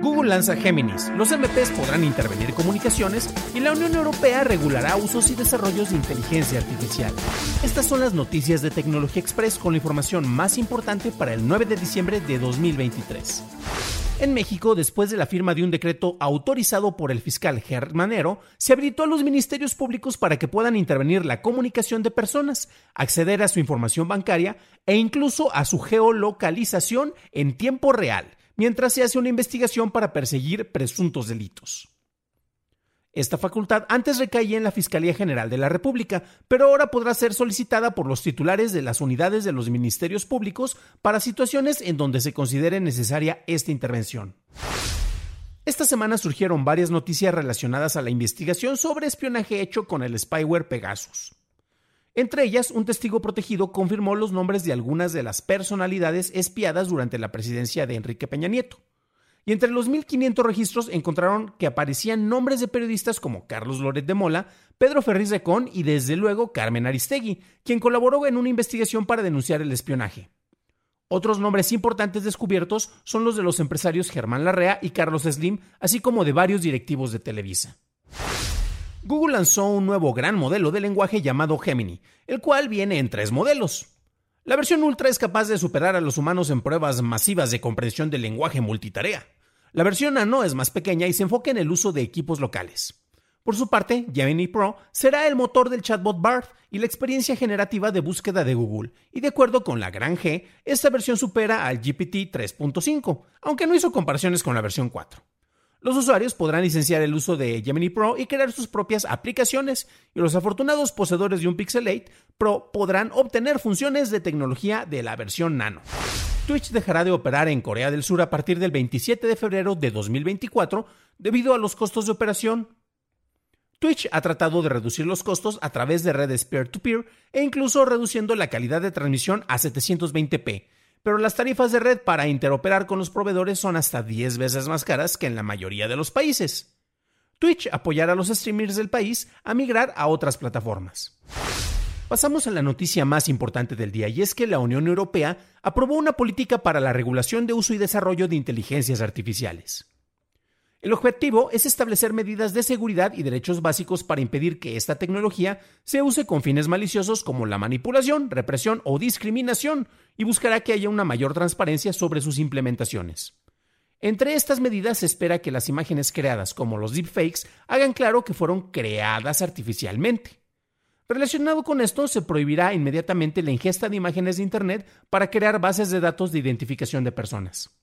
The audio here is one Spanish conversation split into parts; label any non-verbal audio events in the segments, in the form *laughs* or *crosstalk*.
Google lanza Géminis, los MPs podrán intervenir comunicaciones y la Unión Europea regulará usos y desarrollos de inteligencia artificial. Estas son las noticias de Tecnología Express con la información más importante para el 9 de diciembre de 2023. En México, después de la firma de un decreto autorizado por el fiscal Germanero, se habilitó a los ministerios públicos para que puedan intervenir la comunicación de personas, acceder a su información bancaria e incluso a su geolocalización en tiempo real mientras se hace una investigación para perseguir presuntos delitos. Esta facultad antes recaía en la Fiscalía General de la República, pero ahora podrá ser solicitada por los titulares de las unidades de los ministerios públicos para situaciones en donde se considere necesaria esta intervención. Esta semana surgieron varias noticias relacionadas a la investigación sobre espionaje hecho con el spyware Pegasus. Entre ellas, un testigo protegido confirmó los nombres de algunas de las personalidades espiadas durante la presidencia de Enrique Peña Nieto. Y entre los 1.500 registros encontraron que aparecían nombres de periodistas como Carlos Loret de Mola, Pedro Ferriz Recón y desde luego Carmen Aristegui, quien colaboró en una investigación para denunciar el espionaje. Otros nombres importantes descubiertos son los de los empresarios Germán Larrea y Carlos Slim, así como de varios directivos de Televisa. Google lanzó un nuevo gran modelo de lenguaje llamado Gemini, el cual viene en tres modelos. La versión Ultra es capaz de superar a los humanos en pruebas masivas de comprensión del lenguaje multitarea. La versión Nano es más pequeña y se enfoca en el uso de equipos locales. Por su parte, Gemini Pro será el motor del chatbot BART y la experiencia generativa de búsqueda de Google, y de acuerdo con la gran G, esta versión supera al GPT 3.5, aunque no hizo comparaciones con la versión 4. Los usuarios podrán licenciar el uso de Gemini Pro y crear sus propias aplicaciones, y los afortunados poseedores de un Pixel 8 Pro podrán obtener funciones de tecnología de la versión Nano. Twitch dejará de operar en Corea del Sur a partir del 27 de febrero de 2024 debido a los costos de operación. Twitch ha tratado de reducir los costos a través de redes peer-to-peer -peer e incluso reduciendo la calidad de transmisión a 720p, pero las tarifas de red para interoperar con los proveedores son hasta 10 veces más caras que en la mayoría de los países. Twitch apoyará a los streamers del país a migrar a otras plataformas. Pasamos a la noticia más importante del día y es que la Unión Europea aprobó una política para la regulación de uso y desarrollo de inteligencias artificiales. El objetivo es establecer medidas de seguridad y derechos básicos para impedir que esta tecnología se use con fines maliciosos como la manipulación, represión o discriminación, y buscará que haya una mayor transparencia sobre sus implementaciones. Entre estas medidas se espera que las imágenes creadas como los deepfakes hagan claro que fueron creadas artificialmente. Relacionado con esto, se prohibirá inmediatamente la ingesta de imágenes de Internet para crear bases de datos de identificación de personas.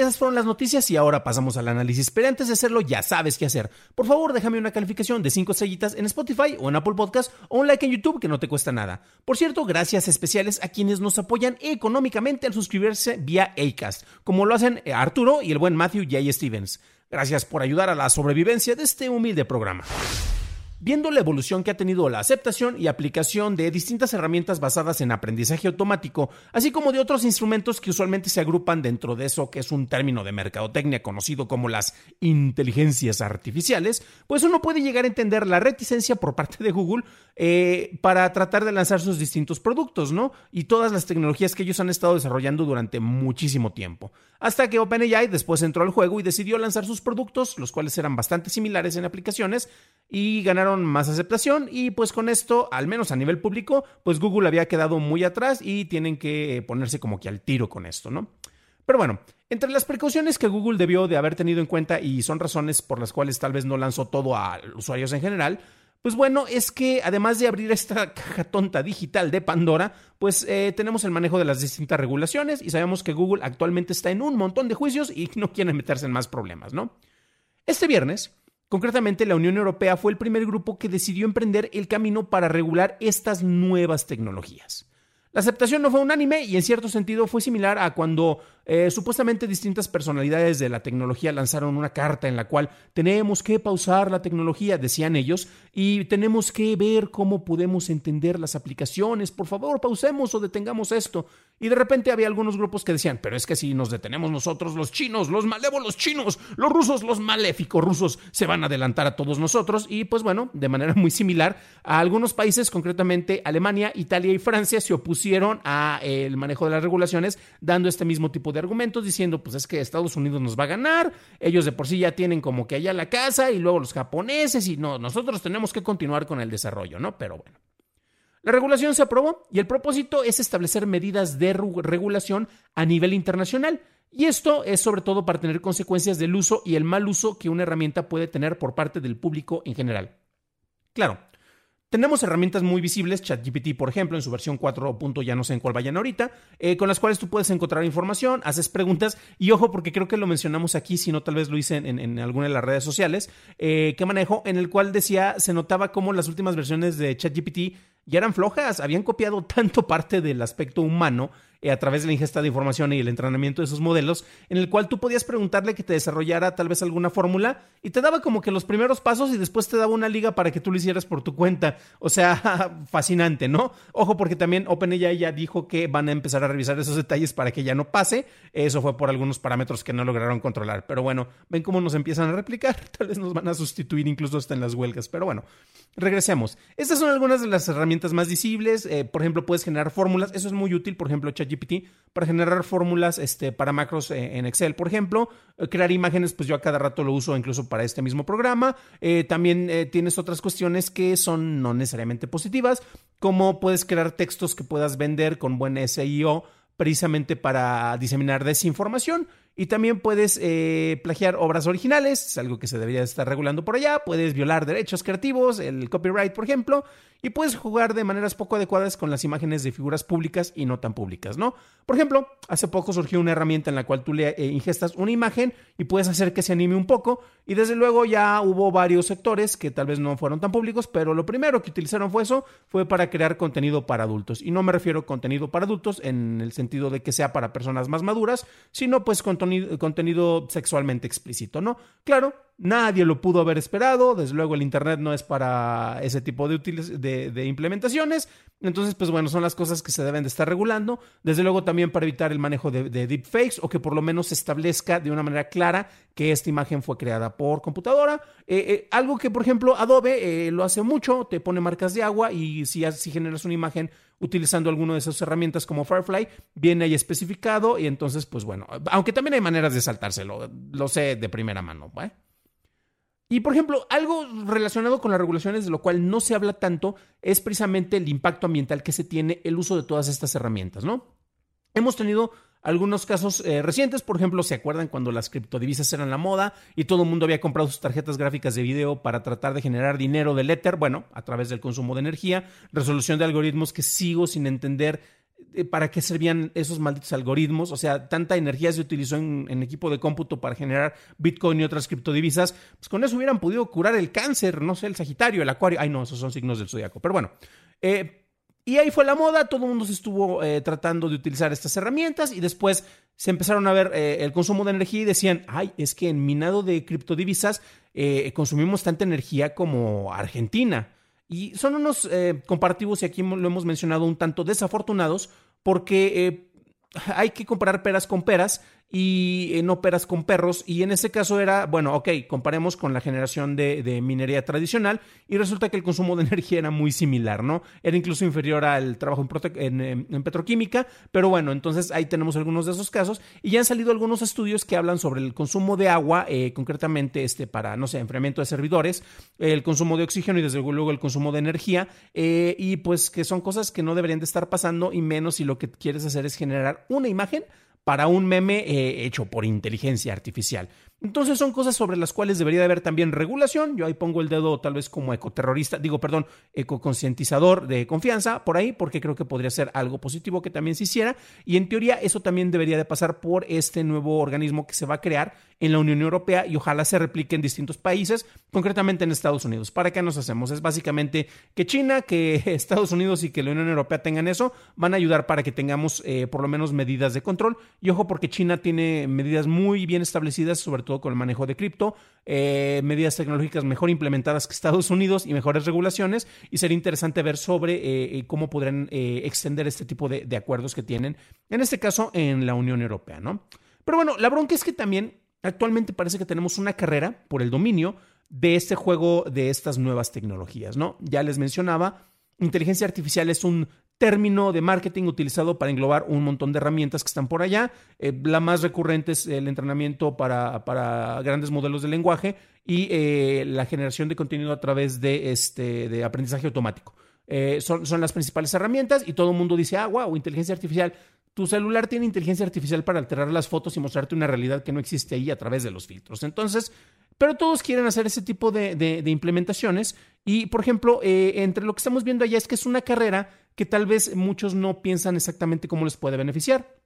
Esas fueron las noticias y ahora pasamos al análisis. Pero antes de hacerlo, ya sabes qué hacer. Por favor, déjame una calificación de 5 estrellitas en Spotify o en Apple Podcast o un like en YouTube que no te cuesta nada. Por cierto, gracias especiales a quienes nos apoyan económicamente al suscribirse vía Acast, como lo hacen eh, Arturo y el buen Matthew J. Stevens. Gracias por ayudar a la sobrevivencia de este humilde programa. Viendo la evolución que ha tenido la aceptación y aplicación de distintas herramientas basadas en aprendizaje automático, así como de otros instrumentos que usualmente se agrupan dentro de eso que es un término de mercadotecnia conocido como las inteligencias artificiales, pues uno puede llegar a entender la reticencia por parte de Google eh, para tratar de lanzar sus distintos productos, ¿no? Y todas las tecnologías que ellos han estado desarrollando durante muchísimo tiempo. Hasta que OpenAI después entró al juego y decidió lanzar sus productos, los cuales eran bastante similares en aplicaciones, y ganaron más aceptación y pues con esto, al menos a nivel público, pues Google había quedado muy atrás y tienen que ponerse como que al tiro con esto, ¿no? Pero bueno, entre las precauciones que Google debió de haber tenido en cuenta y son razones por las cuales tal vez no lanzó todo a usuarios en general, Pues bueno, es que además de abrir esta *laughs* caja tonta digital de Pandora, pues eh, tenemos el manejo de las distintas regulaciones y sabemos que Google actualmente está en un montón de juicios y *laughs* no quiere meterse en más problemas, ¿no? Este viernes, concretamente la Unión Europea fue el primer grupo que decidió emprender el camino para regular estas nuevas tecnologías. La aceptación no fue unánime y en cierto sentido fue similar a cuando eh, supuestamente distintas personalidades de la tecnología lanzaron una carta en la cual tenemos que pausar la tecnología, decían ellos, y tenemos que ver cómo podemos entender las aplicaciones. Por favor, pausemos o detengamos esto. Y de repente había algunos grupos que decían, pero es que si nos detenemos nosotros, los chinos, los malévolos chinos, los rusos, los maléficos rusos, se van a adelantar a todos nosotros. Y pues bueno, de manera muy similar, a algunos países, concretamente Alemania, Italia y Francia, se opusieron al eh, manejo de las regulaciones, dando este mismo tipo de argumentos, diciendo, pues es que Estados Unidos nos va a ganar, ellos de por sí ya tienen como que allá la casa y luego los japoneses y no, nosotros tenemos que continuar con el desarrollo, ¿no? Pero bueno. La regulación se aprobó y el propósito es establecer medidas de regulación a nivel internacional. Y esto es sobre todo para tener consecuencias del uso y el mal uso que una herramienta puede tener por parte del público en general. Claro, tenemos herramientas muy visibles, ChatGPT, por ejemplo, en su versión 4. ya no sé en cuál vayan ahorita, eh, con las cuales tú puedes encontrar información, haces preguntas y ojo, porque creo que lo mencionamos aquí, si no tal vez lo hice en, alguna de las redes sociales, eh, que manejo, en el cual decía, se notaba como las últimas versiones de ChatGPT ya eran flojas, habían copiado *laughs* tanto parte del aspecto humano eh, a través de la ingesta de información y el entrenamiento de esos modelos, en el cual tú podías preguntarle que te desarrollara tal vez alguna fórmula y te daba como que los primeros pasos y después te daba una liga para que tú lo hicieras por tu cuenta. O sea, *laughs* fascinante, ¿no? Ojo, porque también OpenAI ya dijo que van a empezar a revisar esos detalles para que ya no pase. Eso fue por algunos parámetros que no lograron controlar. Pero bueno, ven cómo nos empiezan a replicar. *laughs* Tal vez nos van a sustituir incluso hasta en las huelgas. Pero bueno, regresemos. Estas son algunas de las herramientas más visibles. Eh, por ejemplo, puedes generar fórmulas. Eso es muy útil. Por ejemplo, ChatGPT para generar fórmulas este, para macros eh, en Excel, por ejemplo. Eh, crear imágenes, pues yo a cada rato lo uso incluso para este mismo programa. también tienes otras cuestiones que son no necesariamente positivas, como puedes crear textos que puedas vender con buen SEO precisamente para diseminar desinformación. Y también puedes eh, plagiar obras originales, es algo que se debería estar regulando por allá. Puedes violar derechos creativos, el copyright, por ejemplo. Y puedes jugar de maneras poco adecuadas con las imágenes de figuras públicas y no tan públicas, ¿no? Por ejemplo, hace poco surgió una herramienta en la cual tú le eh, ingestas una imagen y puedes hacer que se anime un poco. Y desde luego ya hubo varios sectores que tal vez no fueron tan públicos, pero lo primero que utilizaron fue eso, fue para crear contenido para adultos. Y no me refiero a contenido para adultos en el sentido de que sea para personas más maduras, sino pues contenido contenido, sexualmente explícito, ¿no? Claro, Nadie lo pudo haber esperado, desde luego el Internet no es para ese tipo de, de, implementaciones, entonces pues bueno, son las cosas que se deben de estar regulando, desde luego también para evitar el manejo de, deepfakes o que por lo menos se establezca de una manera clara que esta imagen fue creada por computadora, eh, eh, algo que por ejemplo Adobe eh, lo hace mucho, te pone marcas de agua y si generas una imagen utilizando alguna de esas herramientas como Firefly, viene ahí especificado y entonces pues bueno, aunque también hay maneras de saltárselo, lo sé de primera mano. Y por ejemplo, algo relacionado con las regulaciones de lo cual no se habla tanto es precisamente el impacto ambiental que se tiene el uso de todas estas herramientas, ¿no? Hemos tenido algunos casos eh, recientes, por ejemplo, ¿se acuerdan cuando las criptodivisas eran la moda y todo el mundo había comprado sus tarjetas gráficas de video para tratar de generar dinero del Ether? Bueno, a través del consumo de energía, resolución de algoritmos que sigo sin entender eh, para qué servían esos malditos algoritmos. O sea, tanta energía se utilizó en, equipo de cómputo para generar Bitcoin y otras criptodivisas. Pues con eso hubieran podido curar el cáncer, no sé, el Sagitario, el Acuario. Ay, no, esos son signos del zodiaco. Pero bueno. Eh, y ahí fue la moda, todo el mundo se estuvo eh, tratando de utilizar estas herramientas y después se empezaron a ver el consumo de energía y decían, ay, es que en minado de criptodivisas consumimos tanta energía como Argentina. Y son unos eh, comparativos, y aquí lo hemos mencionado, un tanto desafortunados, porque eh, hay que comparar peras con peras y eh, no peras con perros. Y en ese caso era, bueno, ok, comparemos con la generación de, minería tradicional y resulta que el consumo de *laughs* energía era muy similar, ¿no? Era incluso inferior al trabajo en, petroquímica, pero bueno, entonces ahí tenemos algunos de esos casos y ya han salido algunos estudios que hablan sobre el consumo de agua, eh, concretamente este para, no sé, enfriamiento de servidores, el consumo de oxígeno y desde luego el consumo de energía, eh, y pues que son cosas que no deberían de estar pasando y menos si lo que quieres hacer es generar una imagen para un meme eh, hecho por inteligencia artificial. Entonces son cosas sobre las cuales debería de haber también regulación. Yo ahí pongo el dedo tal vez como ecoterrorista, digo, perdón, ecoconcientizador de confianza por ahí, porque creo que podría ser algo positivo que también se hiciera. Y en teoría eso también debería de pasar por este nuevo organismo que se va a crear en la Unión Europea y ojalá se replique en distintos países, concretamente en Estados Unidos. ¿Para qué nos hacemos? Es básicamente que China, que *laughs* Estados Unidos y que la Unión Europea tengan eso, van a ayudar para que tengamos eh, por lo menos medidas de control. Y ojo porque China tiene medidas muy bien establecidas, sobre todo con el manejo de cripto, eh, medidas tecnológicas mejor implementadas que Estados Unidos y mejores regulaciones. Y sería interesante ver sobre eh, eh, cómo podrán extender este tipo de, de, acuerdos que tienen, en este caso en la Unión Europea, ¿no? Pero bueno, la bronca es que también actualmente parece que tenemos una carrera por el dominio de este juego de estas nuevas tecnologías, ¿no? Ya les mencionaba, inteligencia artificial es un término de marketing utilizado para englobar un montón de herramientas que están por allá. Eh, la más recurrente es el entrenamiento para, para grandes modelos de lenguaje y eh, la generación de contenido a través de, este, de aprendizaje automático. Eh, son, son, las principales herramientas y todo el mundo dice, ah, wow, inteligencia artificial. Tu celular tiene inteligencia artificial para alterar las fotos y mostrarte una realidad que no existe ahí a través de los filtros. Entonces, pero todos quieren hacer ese tipo de, de, implementaciones. Y, por ejemplo, entre lo que estamos viendo allá es que es una carrera que tal vez muchos no piensan exactamente cómo les puede beneficiar.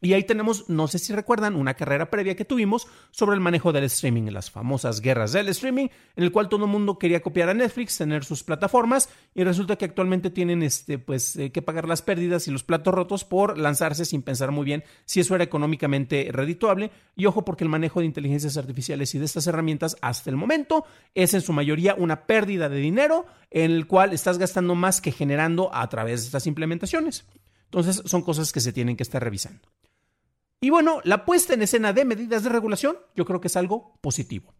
Y ahí tenemos, no sé si recuerdan, una carrera previa que tuvimos sobre el manejo del streaming, las famosas guerras del streaming, en el cual todo el mundo quería copiar a Netflix, tener sus plataformas, y resulta que actualmente tienen este, pues, eh, que pagar las pérdidas y los platos rotos por lanzarse sin pensar muy bien si eso era económicamente redituable. Y ojo, porque el manejo de inteligencias artificiales y de estas herramientas hasta el momento es en su mayoría una pérdida de dinero en el cual estás gastando más que generando a través de estas implementaciones. Entonces, son cosas que se tienen que estar revisando. Y bueno, la puesta en escena de medidas de regulación yo creo que es algo positivo.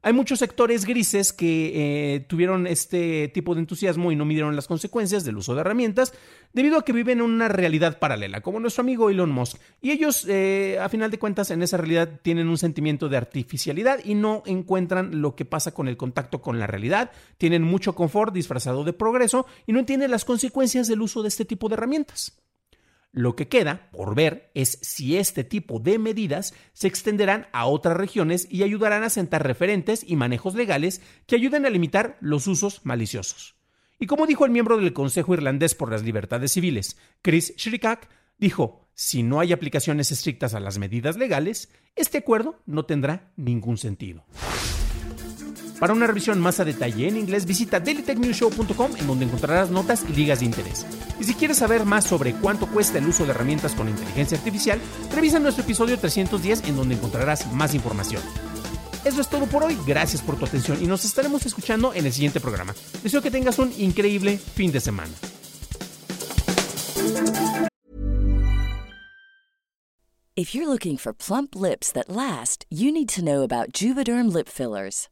Hay muchos sectores grises que eh, tuvieron este tipo de entusiasmo y no midieron las consecuencias del uso de herramientas debido a que viven en una realidad paralela, como nuestro amigo Elon Musk. Y ellos, eh, a final de cuentas, en esa realidad tienen un sentimiento de artificialidad y no encuentran lo que pasa con el contacto con la realidad. Tienen mucho confort disfrazado de progreso y no entienden las consecuencias del uso de este tipo de herramientas. Lo que queda por ver es si este tipo de medidas se extenderán a otras regiones y ayudarán a sentar referentes y manejos legales que ayuden a limitar los usos maliciosos. Y como dijo el miembro del Consejo Irlandés por las Libertades Civiles, Chris Shrikak, dijo, si no hay aplicaciones estrictas a las medidas legales, este acuerdo no tendrá ningún sentido. Para una revisión más a detalle en inglés, visita dailytechnewshow.com en donde encontrarás notas y ligas de interés. Y si quieres saber más sobre cuánto cuesta el uso de herramientas con inteligencia artificial, revisa nuestro episodio 310 en donde encontrarás más información. Eso es todo por hoy, gracias por tu atención y nos estaremos escuchando en el siguiente programa. Deseo que tengas un increíble fin de semana. Plump lips Juvederm lip fillers.